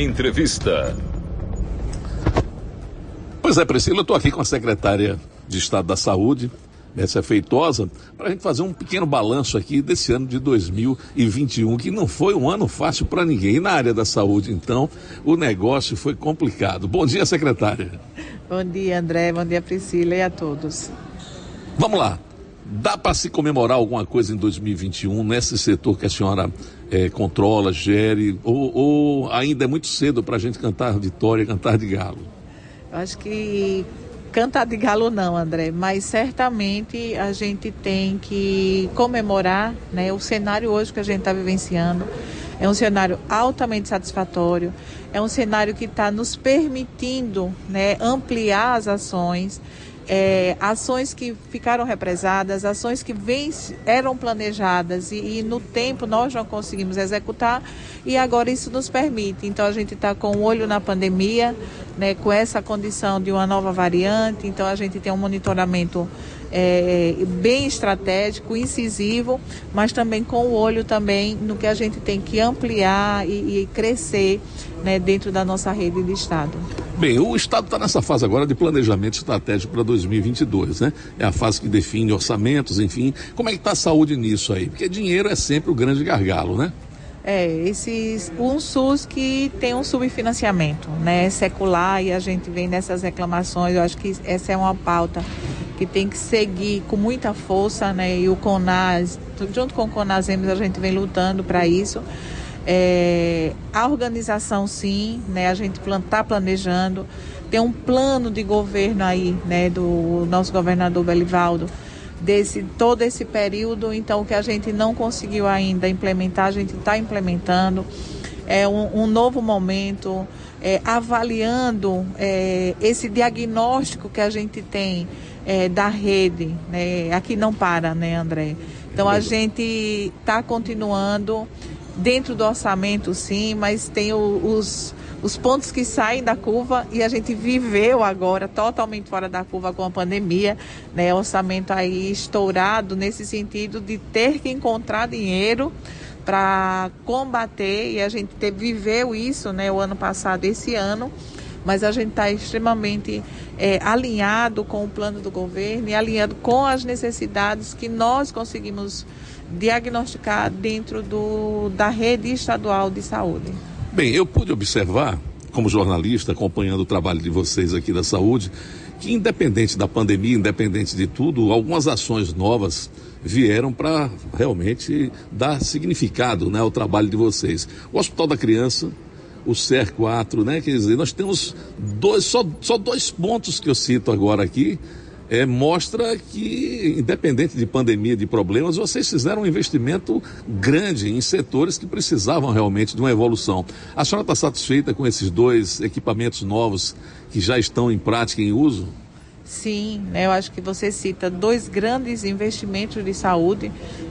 Entrevista. Pois é, Priscila, eu estou aqui com a secretária de Estado da Saúde, Mércia Feitosa, para a gente fazer um pequeno balanço aqui desse ano de 2021, que não foi um ano fácil para ninguém. E na área da saúde, então, o negócio foi complicado. Bom dia, secretária. Bom dia, André. Bom dia, Priscila e a todos. Vamos lá. Dá para se comemorar alguma coisa em 2021 nesse setor que a senhora é, controla, gere, ou, ou ainda é muito cedo para a gente cantar vitória, cantar de galo? Eu acho que cantar de galo não, André, mas certamente a gente tem que comemorar né, o cenário hoje que a gente está vivenciando. É um cenário altamente satisfatório, é um cenário que está nos permitindo né, ampliar as ações é, ações que ficaram represadas, ações que vem, eram planejadas e, e, no tempo nós não conseguimos executar e agora isso nos permite. Então a gente está com o um olho na pandemia, né, com essa condição de uma nova variante, então a gente tem um monitoramento é, bem estratégico, incisivo, mas também com o olho também no que a gente tem que ampliar e, e crescer né, dentro da nossa rede de Estado. Bem, o Estado está nessa fase agora de planejamento estratégico para 2022, né? É a fase que define orçamentos, enfim. Como é que está a saúde nisso aí? Porque dinheiro é sempre o grande gargalo, né? É, esses, um SUS que tem um subfinanciamento, né, secular, e a gente vem nessas reclamações, eu acho que essa é uma pauta que tem que seguir com muita força, né, e o CONAS, junto com o CONASEMES, a gente vem lutando para isso. É, a organização, sim, né, a gente está planejando, tem um plano de governo aí, né, do nosso governador Belivaldo, desse todo esse período. Então, o que a gente não conseguiu ainda implementar, a gente está implementando. É um, um novo momento, é, avaliando é, esse diagnóstico que a gente tem é, da rede. Né? Aqui não para, né, André? Então, a gente está continuando dentro do orçamento, sim, mas tem o, os os pontos que saem da curva e a gente viveu agora totalmente fora da curva com a pandemia, né? Orçamento aí estourado nesse sentido de ter que encontrar dinheiro para combater e a gente te, viveu isso, né? O ano passado, esse ano, mas a gente está extremamente é, alinhado com o plano do governo e alinhado com as necessidades que nós conseguimos diagnosticar dentro do, da rede estadual de saúde. Bem, eu pude observar, como jornalista, acompanhando o trabalho de vocês aqui da saúde, que independente da pandemia, independente de tudo, algumas ações novas vieram para realmente dar significado né, ao trabalho de vocês. O Hospital da Criança, o SER 4, né? Quer dizer, nós temos dois, só, só dois pontos que eu cito agora aqui, é, mostra que, independente de pandemia, de problemas, vocês fizeram um investimento grande em setores que precisavam realmente de uma evolução. A senhora está satisfeita com esses dois equipamentos novos que já estão em prática, em uso? Sim, né, eu acho que você cita dois grandes investimentos de saúde,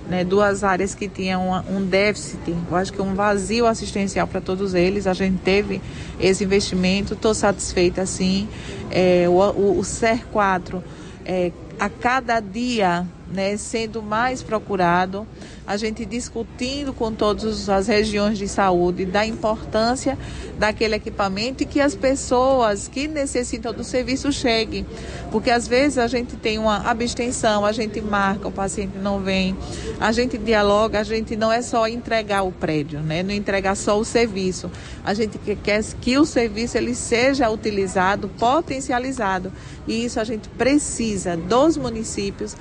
né, duas áreas que tinham um déficit, eu acho que um vazio assistencial para todos eles. A gente teve esse investimento, estou satisfeita sim. É, o, o, o SER 4 é, a cada dia né, sendo mais procurado, a gente discutindo com todas as regiões de saúde da importância daquele equipamento e que as pessoas que necessitam do serviço cheguem. Porque às vezes a gente tem uma abstenção, a gente marca, o paciente não vem, a gente dialoga, a gente não é só entregar o prédio, né? não entregar só o serviço. A gente quer que o serviço ele seja utilizado, potencializado. E isso a gente precisa dos municípios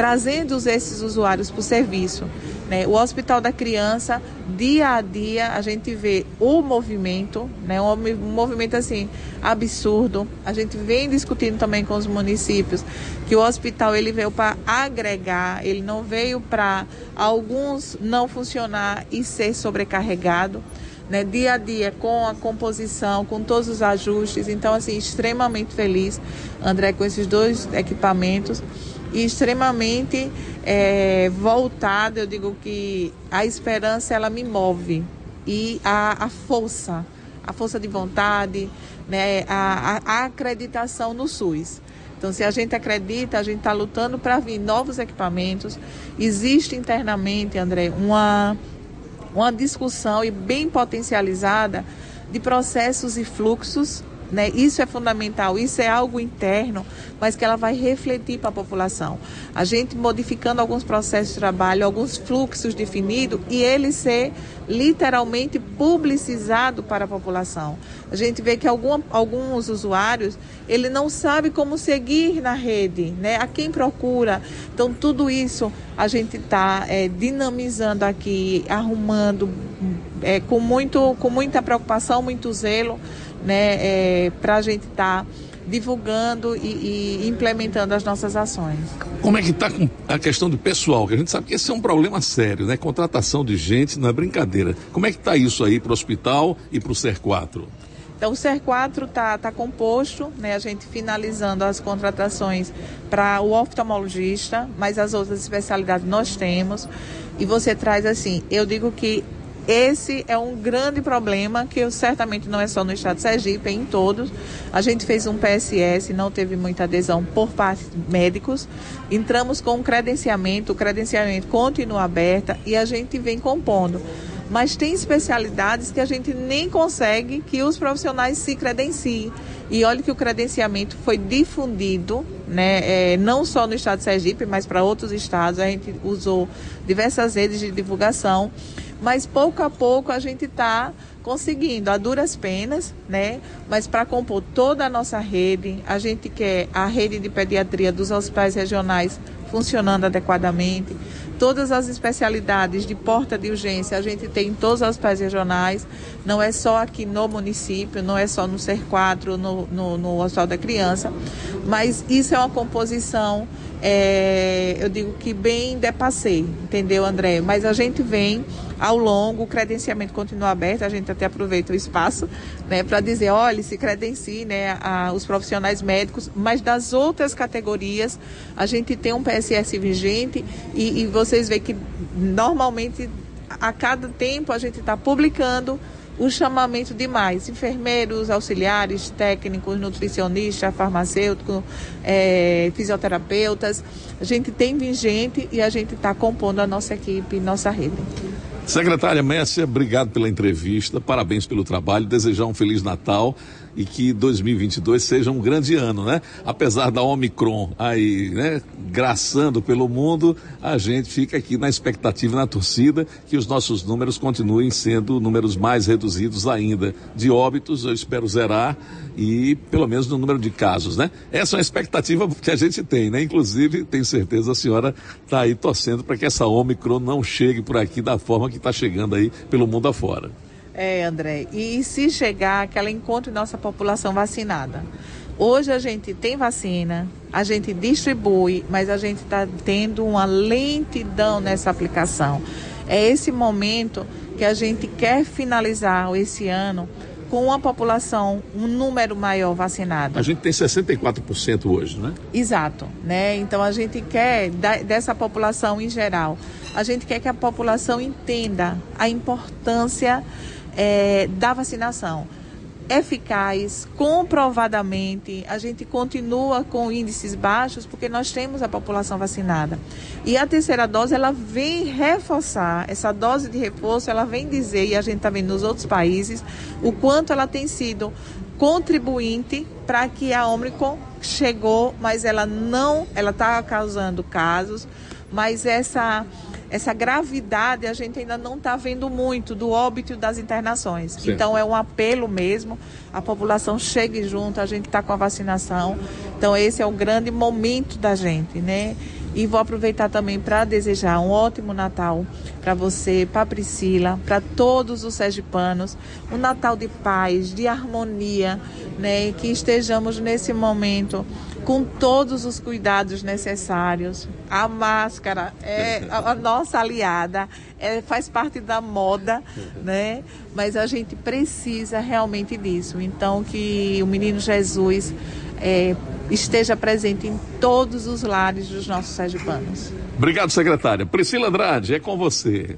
trazendo esses usuários para o serviço. Né? O Hospital da Criança, dia a dia, a gente vê o movimento, né? um movimento assim absurdo. A gente vem discutindo também com os municípios que o hospital ele veio para agregar, ele não veio para alguns não funcionar e ser sobrecarregado. Né, dia a dia com a composição, com todos os ajustes. Então, assim, extremamente feliz, André, com esses dois equipamentos e extremamente é, voltada. Eu digo que a esperança ela me move e a, a força, a força de vontade, né, a, a, acreditação no SUS. Então, se a gente acredita, a gente está lutando para vir novos equipamentos. Existe internamente, André, uma, uma discussão e bem potencializada de processos e fluxos né? Isso é fundamental, isso é algo interno, mas que ela vai refletir para a população. A gente modificando alguns processos de trabalho, alguns fluxos definidos e ele ser literalmente publicizado para a população. A gente vê que algum, alguns usuários, ele não sabe como seguir na rede, né? A quem procura. Então, tudo isso a gente está é, dinamizando aqui, arrumando é, com, muito, com muita preocupação, muito zelo né, é, para a gente estar tá divulgando e, e, implementando as nossas ações. Como é que está a questão do pessoal? Que a gente sabe que esse é um problema sério, né? Contratação de gente não é brincadeira. Como é que está isso aí para o hospital e para o SER4? Então, o SER4 está tá composto, né, a gente finalizando as contratações para o oftalmologista, mas as outras especialidades nós temos. E você traz assim, eu digo que esse é um grande problema que certamente não é só no estado de Sergipe, é em todos. A gente fez um PSS, não teve muita adesão por parte de médicos. Entramos com um credenciamento, o credenciamento continua aberto e a gente vem compondo. Mas tem especialidades que a gente nem consegue que os profissionais se credenciem. E olha que o credenciamento foi difundido, né, é, não só no estado de Sergipe, mas para outros estados. A gente usou diversas redes de divulgação mas pouco a pouco a gente está conseguindo, a duras penas, né? Mas para compor toda a nossa rede, a gente quer a rede de pediatria dos hospitais regionais funcionando adequadamente. Todas as especialidades de porta de urgência a gente tem em todos os hospitais regionais, não é só aqui no município, não é só no SER 4, no, no, no Hospital da Criança, mas isso é uma composição é, eu digo que bem depassei, entendeu, André? Mas a gente vem ao longo, o credenciamento continua aberto, a gente até aproveita o espaço né, para dizer, olha, se credencie né, a, os profissionais médicos, mas das outras categorias, a gente tem um PSS vigente e, e vocês veem que normalmente a cada tempo a gente está publicando o chamamento de mais enfermeiros, auxiliares, técnicos, nutricionistas, farmacêuticos, é, fisioterapeutas. A gente tem vigente e a gente está compondo a nossa equipe, nossa rede. Secretária Messia, obrigado pela entrevista, parabéns pelo trabalho, desejar um Feliz Natal e que 2022 seja um grande ano, né? Apesar da Omicron aí, né, graçando pelo mundo, a gente fica aqui na expectativa, na torcida, que os nossos números continuem sendo números mais reduzidos ainda. De óbitos, eu espero zerar e pelo menos no número de casos, né? Essa é uma expectativa que a gente tem, né? Inclusive, tenho certeza a senhora está aí torcendo para que essa Omicron não chegue por aqui da forma que está chegando aí pelo mundo afora. É, André. E se chegar, que ela encontre nossa população vacinada. Hoje a gente tem vacina, a gente distribui, mas a gente está tendo uma lentidão nessa aplicação. É esse momento que a gente quer finalizar esse ano com uma população, um número maior vacinado. A gente tem 64% hoje, né? Exato, né? Então a gente quer dessa população em geral, a gente quer que a população entenda a importância é, da vacinação eficaz, comprovadamente, a gente continua com índices baixos porque nós temos a população vacinada. E a terceira dose, ela vem reforçar, essa dose de reforço, ela vem dizer, e a gente vendo nos outros países, o quanto ela tem sido contribuinte para que a Omicron chegou, mas ela não, ela está causando casos, mas essa essa gravidade a gente ainda não está vendo muito do óbito das internações. Então é um apelo mesmo, a população chegue junto, a gente está com a vacinação. Então esse é o grande momento da gente, né? E vou aproveitar também para desejar um ótimo Natal para você, para Priscila, para todos os sergipanos, um Natal de paz, de harmonia, né? Que estejamos nesse momento com todos os cuidados necessários. A máscara é a, nossa aliada, é, faz parte da moda, né? Mas a gente precisa realmente disso. Então, que o menino Jesus é, esteja presente em todos os lares dos nossos sergipanos. Obrigado, secretária. Priscila Andrade, é com você.